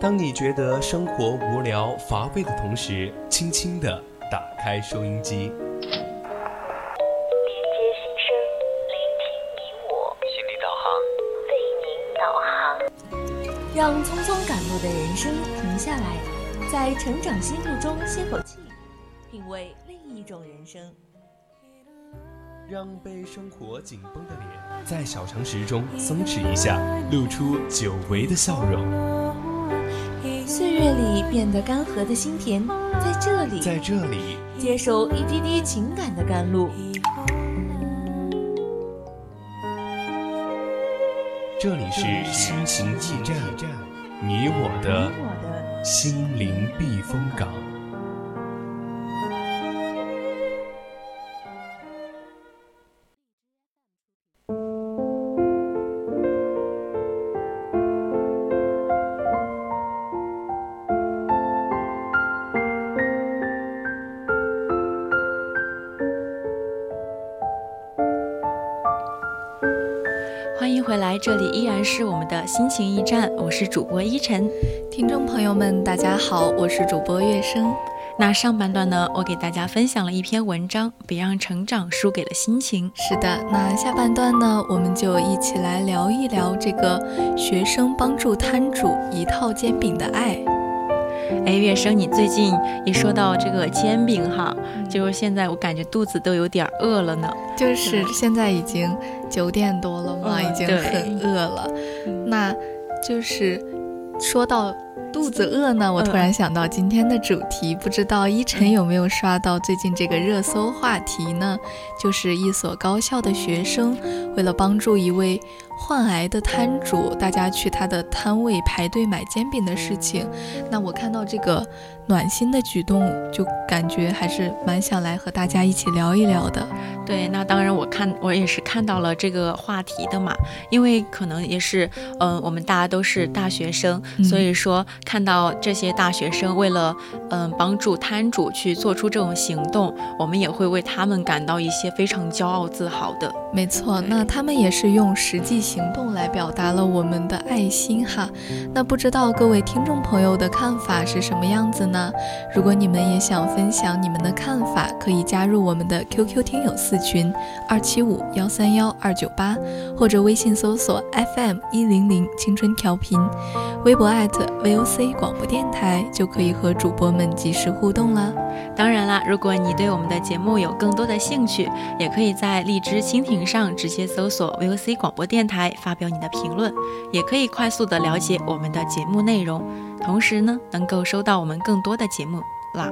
当你觉得生活无聊乏味的同时，轻轻地打开收音机。连接心声，聆听你我，心理导航，为您导航。让匆匆赶路的人生停下来，在成长心路中歇口气，品味另一种人生。让被生活紧绷的脸，在小常识中松弛一下，露出久违的笑容。岁月里变得干涸的心田，在这里，在这里接受一滴滴情感的甘露。这里是心情驿站，你我的心灵避风港。然是我们的心情驿站，我是主播依晨。听众朋友们，大家好，我是主播月生。那上半段呢，我给大家分享了一篇文章，别让成长输给了心情。是的，那下半段呢，我们就一起来聊一聊这个学生帮助摊主一套煎饼的爱。哎，月生，你最近一说到这个煎饼哈，就是现在我感觉肚子都有点饿了呢。就是现在已经九点多了嘛，已经很饿了。那，就是说到肚子饿呢，我突然想到今天的主题，不知道依晨有没有刷到最近这个热搜话题呢？就是一所高校的学生为了帮助一位。患癌的摊主，大家去他的摊位排队买煎饼的事情，那我看到这个暖心的举动，就感觉还是蛮想来和大家一起聊一聊的。对，那当然我看我也是看到了这个话题的嘛，因为可能也是，嗯，我们大家都是大学生，所以说看到这些大学生为了，嗯，帮助摊主去做出这种行动，我们也会为他们感到一些非常骄傲自豪的。没错，那他们也是用实际。行动来表达了我们的爱心哈，那不知道各位听众朋友的看法是什么样子呢？如果你们也想分享你们的看法，可以加入我们的 QQ 听友四群二七五幺三幺二九八，或者微信搜索 FM 一零零青春调频，微博 @VOC 广播电台就可以和主播们及时互动了。当然啦，如果你对我们的节目有更多的兴趣，也可以在荔枝蜻蜓上直接搜索 VOC 广播电台。来发表你的评论，也可以快速的了解我们的节目内容，同时呢，能够收到我们更多的节目啦。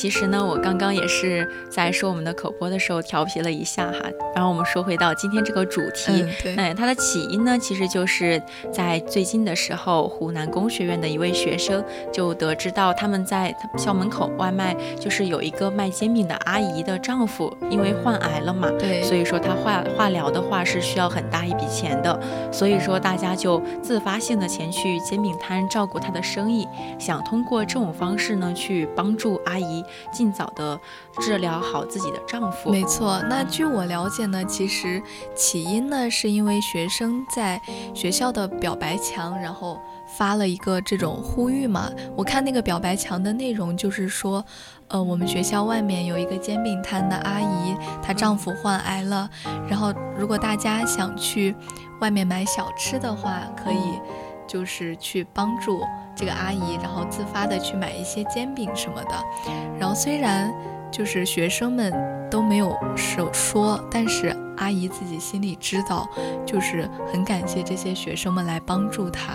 其实呢，我刚刚也是在说我们的口播的时候调皮了一下哈。然后我们说回到今天这个主题，嗯，它的起因呢，其实就是在最近的时候，湖南工学院的一位学生就得知到他们在校门口外卖，就是有一个卖煎饼的阿姨的丈夫因为患癌了嘛，对，所以说他化化疗的话是需要很大一笔钱的，所以说大家就自发性的前去煎饼摊照顾他的生意，想通过这种方式呢去帮助阿姨。尽早的治疗好自己的丈夫。没错，那据我了解呢，其实起因呢是因为学生在学校的表白墙，然后发了一个这种呼吁嘛。我看那个表白墙的内容就是说，呃，我们学校外面有一个煎饼摊的阿姨，她丈夫患癌了，然后如果大家想去外面买小吃的话，可以就是去帮助。这个阿姨，然后自发的去买一些煎饼什么的，然后虽然就是学生们都没有手说，但是阿姨自己心里知道，就是很感谢这些学生们来帮助她。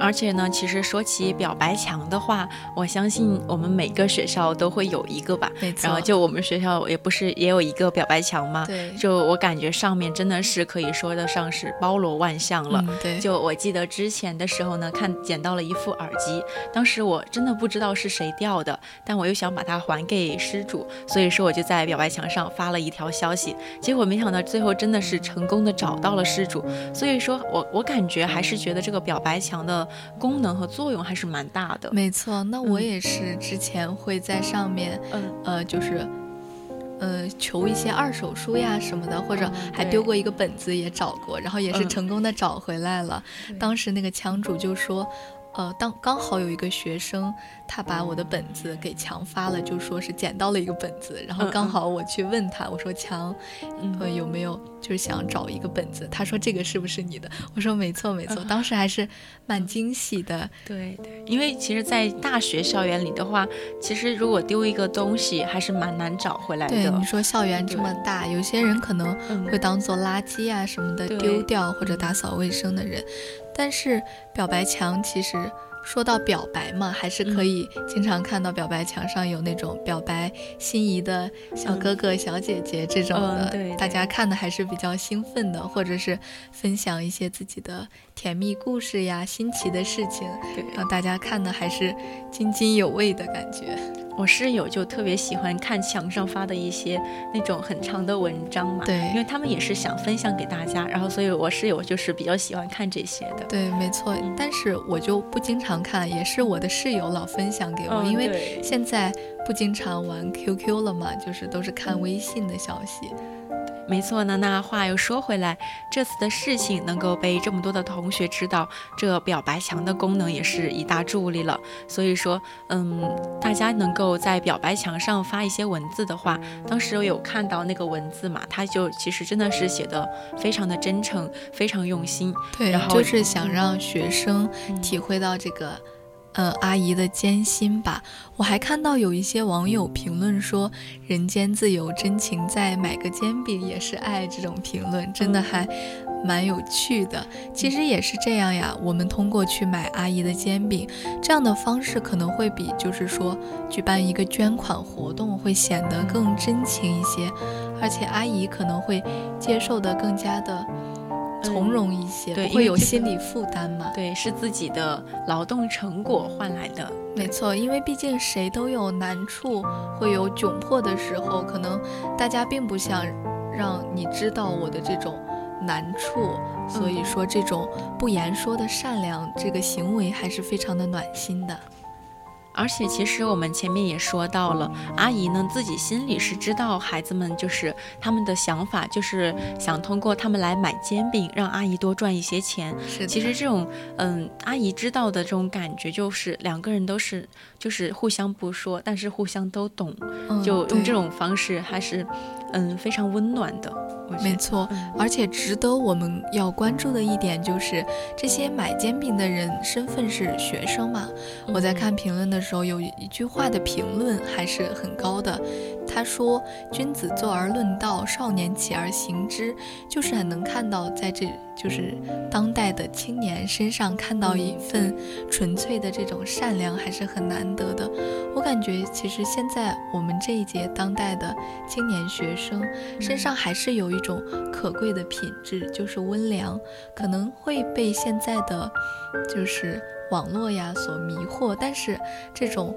而且呢，其实说起表白墙的话，我相信我们每个学校都会有一个吧。没错。然后就我们学校也不是也有一个表白墙吗？对。就我感觉上面真的是可以说得上是包罗万象了。嗯，对。就我记得之前的时候呢，看捡到了一副耳机，当时我真的不知道是谁掉的，但我又想把它还给失主，所以说我就在表白墙上发了一条消息，结果没想到最后真的是成功的找到了失主。所以说我我感觉还是觉得这个表白墙的功能和作用还是蛮大的。没错，那我也是之前会在上面，嗯呃，就是呃求一些二手书呀什么的，或者还丢过一个本子也找过，然后也是成功的找回来了。当时那个枪主就说。呃，当刚好有一个学生，他把我的本子给强发了，就说是捡到了一个本子，然后刚好我去问他，我说强，呃，有没有就是想找一个本子？他说这个是不是你的？我说没错没错，当时还是蛮惊喜的。对对，因为其实，在大学校园里的话，其实如果丢一个东西，还是蛮难找回来的。对，你说校园这么大，有些人可能会当做垃圾啊什么的丢掉，或者打扫卫生的人。但是表白墙其实说到表白嘛，还是可以经常看到表白墙上有那种表白心仪的小哥哥、小姐姐这种的，对，大家看的还是比较兴奋的，或者是分享一些自己的甜蜜故事呀、新奇的事情，让大家看的还是津津有味的感觉。我室友就特别喜欢看墙上发的一些那种很长的文章嘛，对，因为他们也是想分享给大家，然后所以我室友就是比较喜欢看这些的。对，没错，但是我就不经常看，也是我的室友老分享给我，因为现在不经常玩 QQ 了嘛，就是都是看微信的消息。没错呢，那话又说回来，这次的事情能够被这么多的同学知道，这表白墙的功能也是一大助力了。所以说，嗯，大家能够在表白墙上发一些文字的话，当时我有看到那个文字嘛，他就其实真的是写的非常的真诚，非常用心。对，然后就是想让学生体会到这个。呃，阿姨的艰辛吧。我还看到有一些网友评论说“人间自有真情在，买个煎饼也是爱”这种评论，真的还蛮有趣的。其实也是这样呀，我们通过去买阿姨的煎饼这样的方式，可能会比就是说举办一个捐款活动会显得更真情一些，而且阿姨可能会接受的更加的。从容一些，对，不会有心理负担嘛？对，是自己的劳动成果换来的。没错，因为毕竟谁都有难处，会有窘迫的时候，可能大家并不想让你知道我的这种难处，所以说这种不言说的善良这个行为还是非常的暖心的。而且其实我们前面也说到了，阿姨呢自己心里是知道孩子们就是他们的想法，就是想通过他们来买煎饼，让阿姨多赚一些钱。是，其实这种嗯，阿姨知道的这种感觉，就是两个人都是就是互相不说，但是互相都懂，就用这种方式还是嗯非常温暖的。没错，而且值得我们要关注的一点就是，这些买煎饼的人身份是学生嘛？我在看评论的时候，有一句话的评论还是很高的。他说：“君子坐而论道，少年起而行之。”就是很能看到，在这就是当代的青年身上看到一份纯粹的这种善良，还是很难得的。我感觉，其实现在我们这一届当代的青年学生身上还是有一种可贵的品质，就是温良。可能会被现在的就是网络呀所迷惑，但是这种。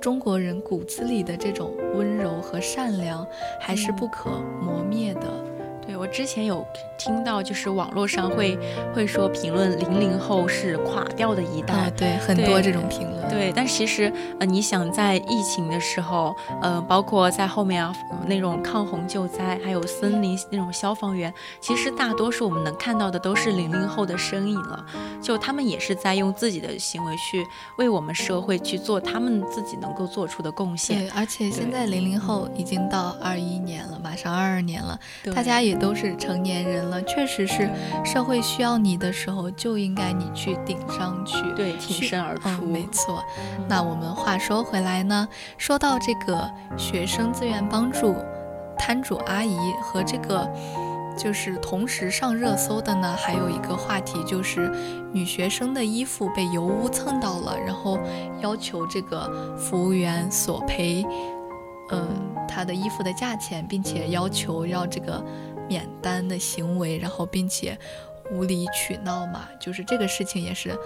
中国人骨子里的这种温柔和善良，还是不可磨灭的。对我之前有。听到就是网络上会会说评论零零后是垮掉的一代，对很多这种评论。对，但其实呃，你想在疫情的时候，呃，包括在后面啊那种抗洪救灾，还有森林那种消防员，其实大多数我们能看到的都是零零后的身影了。就他们也是在用自己的行为去为我们社会去做他们自己能够做出的贡献。对，而且现在零零后已经到二一年了，马上二二年了，大家也都是成年人。了，确实是，社会需要你的时候，就应该你去顶上去，对，挺身而出，没错。那我们话说回来呢，说到这个学生自愿帮助摊主阿姨和这个就是同时上热搜的呢，还有一个话题就是女学生的衣服被油污蹭到了，然后要求这个服务员索赔，嗯，她的衣服的价钱，并且要求要这个免单的行为，然后并且无理取闹嘛，就是这个事情也是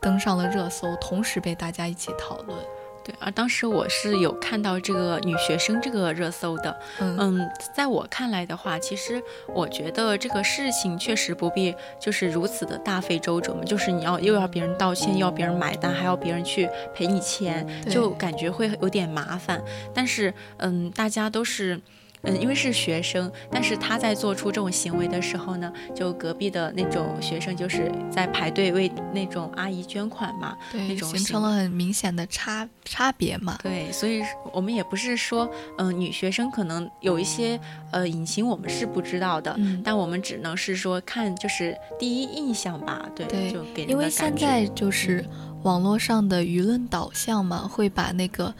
登上了热搜，同时被大家一起讨论。对，而当时我是有看到这个女学生这个热搜的，嗯，在我看来的话，其实我觉得这个事情确实不必就是如此的大费周折嘛，就是你要又要别人道歉，又要别人买单，还要别人去赔你钱，就感觉会有点麻烦。但是，嗯，大家都是。嗯，因为是学生，但是他在做出这种行为的时候呢，就隔壁的那种学生就是在排队为那种阿姨捐款嘛，对，那种形成了很明显的差差别嘛。对，所以我们也不是说，嗯，女学生可能有一些呃隐情我们是不知道的，但我们只能是说看就是第一印象吧，对，就给因为现在就是网络上的舆论导向嘛，会把那个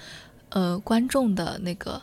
呃观众的那个。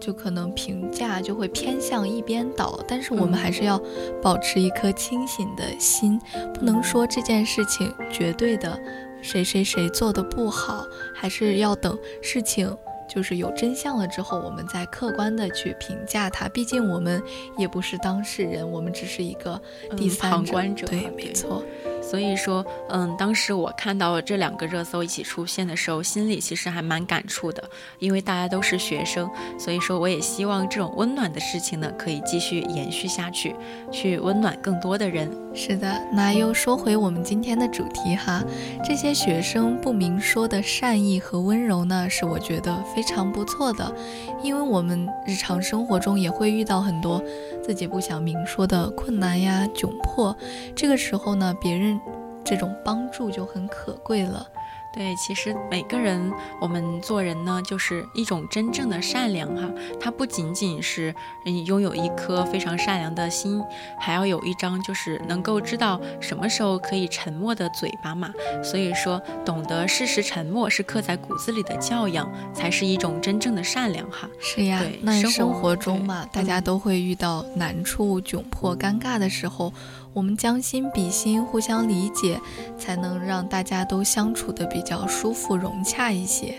就可能评价就会偏向一边倒，但是我们还是要保持一颗清醒的心，不能说这件事情绝对的谁谁谁做的不好，还是要等事情就是有真相了之后，我们再客观的去评价它。毕竟我们也不是当事人，我们只是一个第三者。对，没错。所以说，嗯，当时我看到这两个热搜一起出现的时候，心里其实还蛮感触的，因为大家都是学生，所以说我也希望这种温暖的事情呢，可以继续延续下去，去温暖更多的人。是的，那又说回我们今天的主题哈，这些学生不明说的善意和温柔呢，是我觉得非常不错的，因为我们日常生活中也会遇到很多自己不想明说的困难呀、窘迫，这个时候呢，别人。这种帮助就很可贵了。对，其实每个人，我们做人呢，就是一种真正的善良哈。它不仅仅是拥有一颗非常善良的心，还要有一张就是能够知道什么时候可以沉默的嘴巴嘛。所以说，懂得适时沉默是刻在骨子里的教养，才是一种真正的善良哈。是呀，那生活中嘛，大家都会遇到难处、窘迫、尴尬的时候。我们将心比心，互相理解，才能让大家都相处的比较舒服、融洽一些。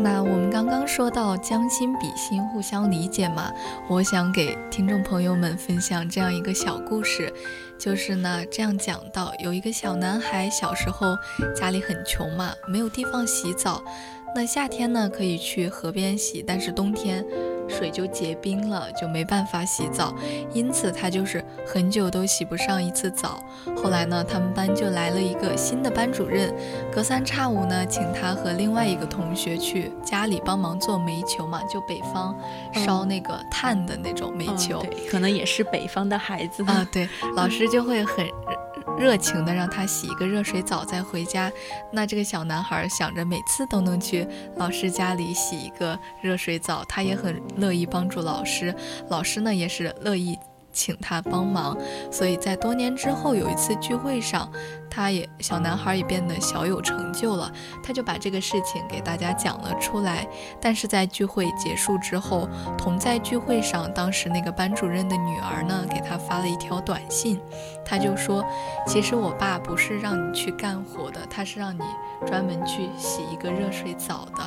那我们刚刚说到将心比心，互相理解嘛，我想给听众朋友们分享这样一个小故事，就是呢，这样讲到有一个小男孩，小时候家里很穷嘛，没有地方洗澡，那夏天呢可以去河边洗，但是冬天。水就结冰了，就没办法洗澡，因此他就是很久都洗不上一次澡。后来呢，他们班就来了一个新的班主任，隔三差五呢，请他和另外一个同学去家里帮忙做煤球嘛，就北方烧那个炭的那种煤球，可能也是北方的孩子啊。对，老师就会很。热情的让他洗一个热水澡再回家，那这个小男孩想着每次都能去老师家里洗一个热水澡，他也很乐意帮助老师，老师呢也是乐意请他帮忙，所以在多年之后有一次聚会上。他也小男孩也变得小有成就了，他就把这个事情给大家讲了出来。但是在聚会结束之后，同在聚会上，当时那个班主任的女儿呢，给他发了一条短信，他就说：“其实我爸不是让你去干活的，他是让你专门去洗一个热水澡的。”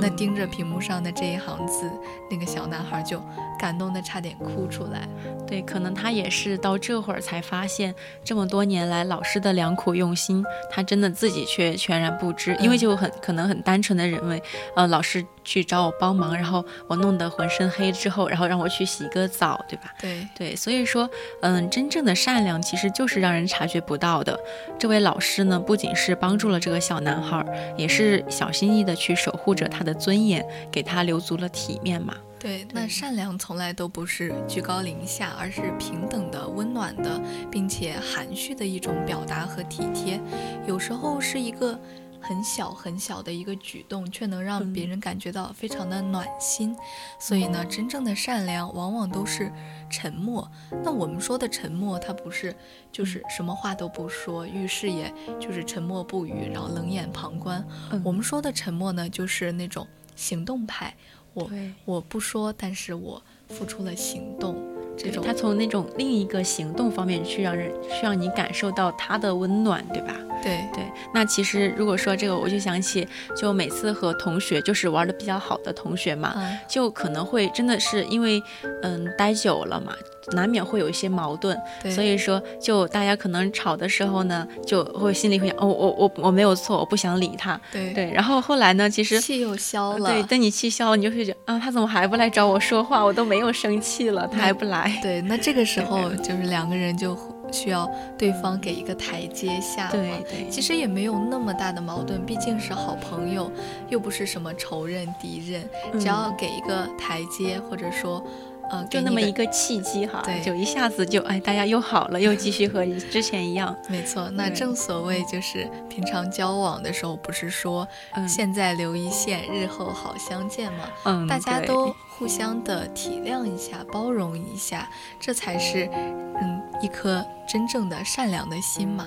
那盯着屏幕上的这一行字，那个小男孩就感动的差点哭出来。对，可能他也是到这会儿才发现，这么多年来老师的良苦用心，他真的自己却全然不知，因为就很可能很单纯的认为，呃，老师去找我帮忙，然后我弄得浑身黑之后，然后让我去洗个澡，对吧？对对，所以说，嗯，真正的善良其实就是让人察觉不到的。这位老师呢，不仅是帮助了这个小男孩，也是小心翼翼的去守护着他的尊严，给他留足了体面嘛。对，那善良从来都不是居高临下，而是平等的、温暖的，并且含蓄的一种表达和体贴。有时候是一个很小很小的一个举动，却能让别人感觉到非常的暖心。所以呢，真正的善良往往都是沉默。那我们说的沉默，它不是就是什么话都不说，遇事也就是沉默不语，然后冷眼旁观。我们说的沉默呢，就是那种行动派。我我不说，但是我付出了行动。这种他从那种另一个行动方面去让人去让你感受到他的温暖，对吧？对对。那其实如果说这个，我就想起，就每次和同学就是玩的比较好的同学嘛，就可能会真的是因为嗯待久了嘛。难免会有一些矛盾，所以说就大家可能吵的时候呢，就会心里会想，哦，我我我没有错，我不想理他。对对，然后后来呢，其实气又消了。对，等你气消了，你就会觉得啊，他怎么还不来找我说话？我都没有生气了，他还不来。对，那这个时候就是两个人就需要对方给一个台阶下。对对，其实也没有那么大的矛盾，毕竟是好朋友，又不是什么仇人敌人，只要给一个台阶，或者说。嗯，就那么一个契机哈，对，就一下子就哎，大家又好了，又继续和之前一样。没错，那正所谓就是平常交往的时候，不是说现在留一线，日后好相见吗？嗯，大家都互相的体谅一下，包容一下，这才是嗯一颗真正的善良的心嘛。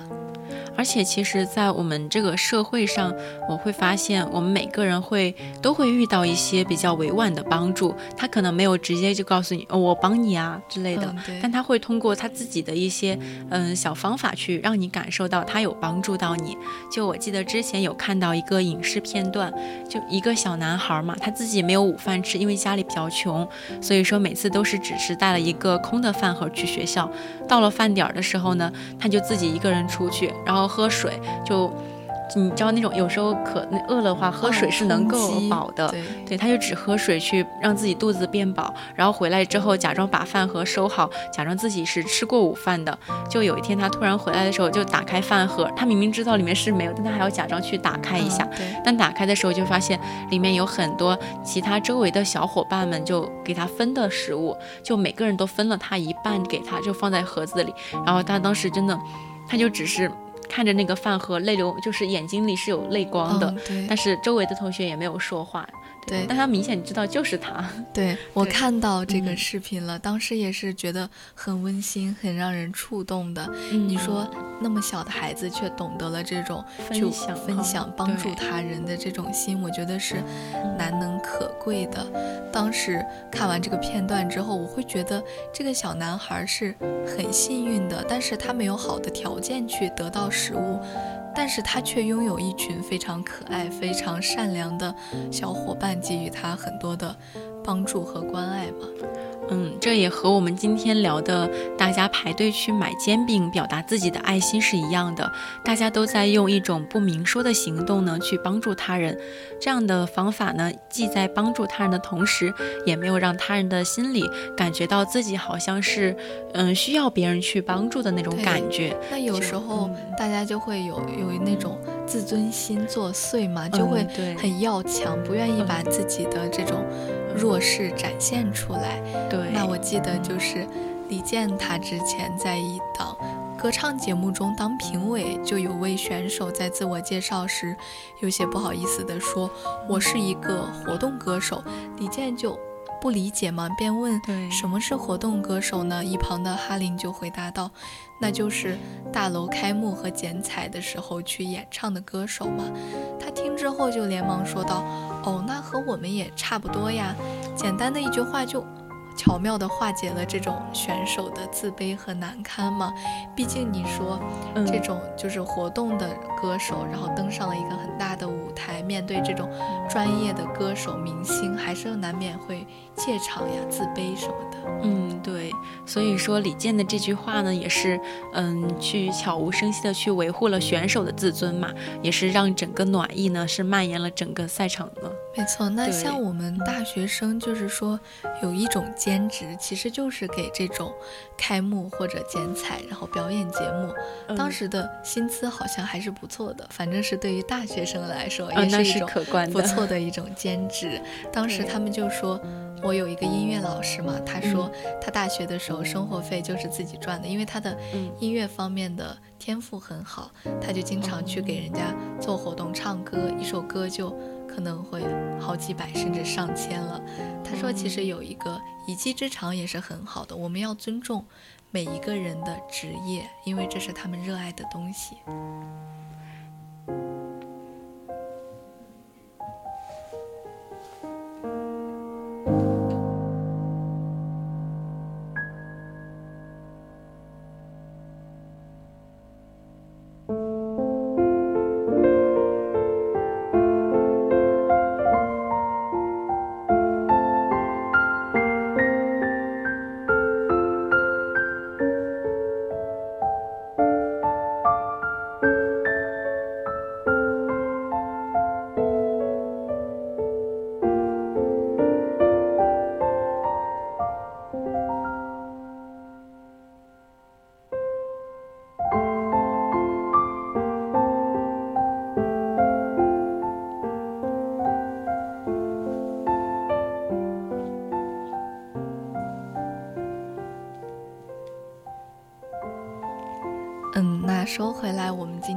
而且，其实，在我们这个社会上，我会发现，我们每个人会都会遇到一些比较委婉的帮助。他可能没有直接就告诉你，哦，我帮你啊之类的，但他会通过他自己的一些嗯小方法去让你感受到他有帮助到你。就我记得之前有看到一个影视片段，就一个小男孩嘛，他自己没有午饭吃，因为家里比较穷，所以说每次都是只是带了一个空的饭盒去学校。到了饭点儿的时候呢，他就自己一个人出去，然后喝水，就你知道那种有时候渴饿了的话，喝水是能够饱的。对，他就只喝水去让自己肚子变饱，然后回来之后假装把饭盒收好，假装自己是吃过午饭的。就有一天他突然回来的时候，就打开饭盒，他明明知道里面是没有，但他还要假装去打开一下。但打开的时候就发现里面有很多其他周围的小伙伴们就给他分的食物，就每个人都分了他一半给他，就放在盒子里。然后他当时真的。他就只是看着那个饭盒，泪流，就是眼睛里是有泪光的。对，但是周围的同学也没有说话。对，但他明显知道就是他。对我看到这个视频了，当时也是觉得很温馨，很让人触动的。你说那么小的孩子却懂得了这种分享、分享、帮助他人的这种心，我觉得是难能可贵的。当时看完这个片段之后，我会觉得这个小男孩是很幸运的，但是他没有好的条件去得到食物。但是他却拥有一群非常可爱、非常善良的小伙伴，给予他很多的帮助和关爱嘛。嗯，这也和我们今天聊的大家排队去买煎饼，表达自己的爱心是一样的。大家都在用一种不明说的行动呢，去帮助他人。这样的方法呢，既在帮助他人的同时，也没有让他人的心里感觉到自己好像是嗯需要别人去帮助的那种感觉。那有时候大家就会有有那种自尊心作祟嘛，就会很要强，不愿意把自己的这种。弱势展现出来。对，那我记得就是李健，他之前在一档歌唱节目中当评委，就有位选手在自我介绍时有些不好意思地说：“我是一个活动歌手。”李健就。不理解嘛，便问对什么是活动歌手呢？一旁的哈林就回答道：“那就是大楼开幕和剪彩的时候去演唱的歌手嘛。”他听之后就连忙说道：“哦，那和我们也差不多呀。”简单的一句话就。巧妙地化解了这种选手的自卑和难堪嘛，毕竟你说，这种就是活动的歌手，然后登上了一个很大的舞台，面对这种专业的歌手明星，还是难免会怯场呀、自卑什么的。嗯，对，所以说李健的这句话呢，也是嗯，去悄无声息的去维护了选手的自尊嘛，也是让整个暖意呢是蔓延了整个赛场的。没错，那像我们大学生，就是说有一种。兼职其实就是给这种开幕或者剪彩，然后表演节目，当时的薪资好像还是不错的，反正是对于大学生来说也是一种不错的一种兼职。当时他们就说，我有一个音乐老师嘛，他说他大学的时候生活费就是自己赚的，因为他的音乐方面的天赋很好，他就经常去给人家做活动唱歌，一首歌就。可能会好几百甚至上千了。他说，其实有一个一技之长也是很好的。我们要尊重每一个人的职业，因为这是他们热爱的东西。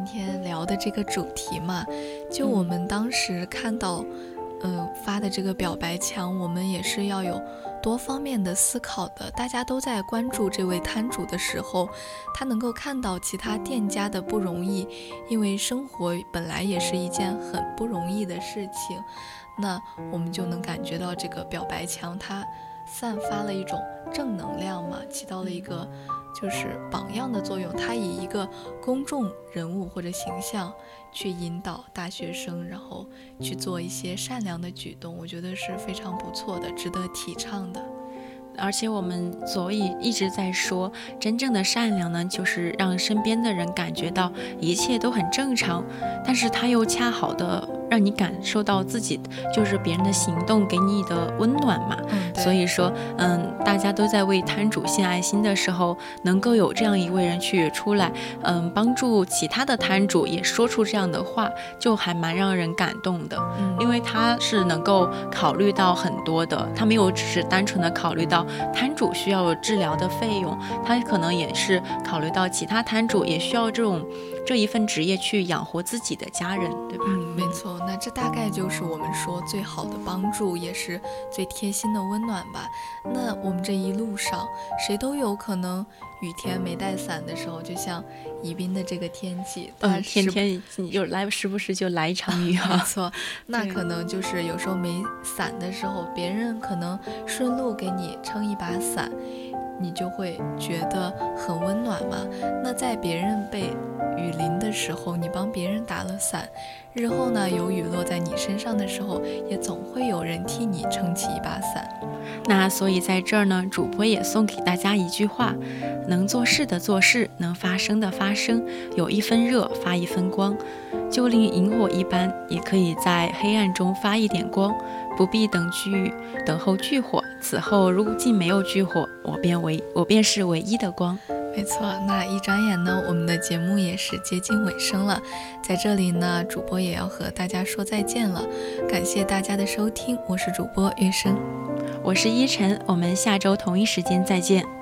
天聊的这个主题嘛，就我们当时看到，嗯，发的这个表白墙，我们也是要有多方面的思考的。大家都在关注这位摊主的时候，他能够看到其他店家的不容易，因为生活本来也是一件很不容易的事情。那我们就能感觉到这个表白墙，它散发了一种正能量嘛，起到了一个。就是榜样的作用，他以一个公众人物或者形象去引导大学生，然后去做一些善良的举动，我觉得是非常不错的，值得提倡的。而且我们所以一直在说，真正的善良呢，就是让身边的人感觉到一切都很正常，但是他又恰好的。让你感受到自己就是别人的行动给你的温暖嘛，所以说，嗯，大家都在为摊主献爱心的时候，能够有这样一位人去出来，嗯，帮助其他的摊主也说出这样的话，就还蛮让人感动的。嗯，因为他是能够考虑到很多的，他没有只是单纯的考虑到摊主需要治疗的费用，他可能也是考虑到其他摊主也需要这种。这一份职业去养活自己的家人，对吧？嗯，没错。那这大概就是我们说最好的帮助，也是最贴心的温暖吧。那我们这一路上，谁都有可能雨天没带伞的时候，就像宜宾的这个天气，嗯，天天你就来，时不时就来一场雨啊。没错，那可能就是有时候没伞的时候，别人可能顺路给你撑一把伞。你就会觉得很温暖嘛。那在别人被雨淋的时候，你帮别人打了伞，日后呢有雨落在你身上的时候，也总会有人替你撑起一把伞。那所以在这儿呢，主播也送给大家一句话：能做事的做事，能发声的发声，有一分热发一分光，就令萤火一般，也可以在黑暗中发一点光。不必等聚，等候炬火。此后如既没有炬火，我便唯我便是唯一的光。没错，那一转眼呢，我们的节目也是接近尾声了。在这里呢，主播也要和大家说再见了。感谢大家的收听，我是主播月生，我是依晨，我们下周同一时间再见。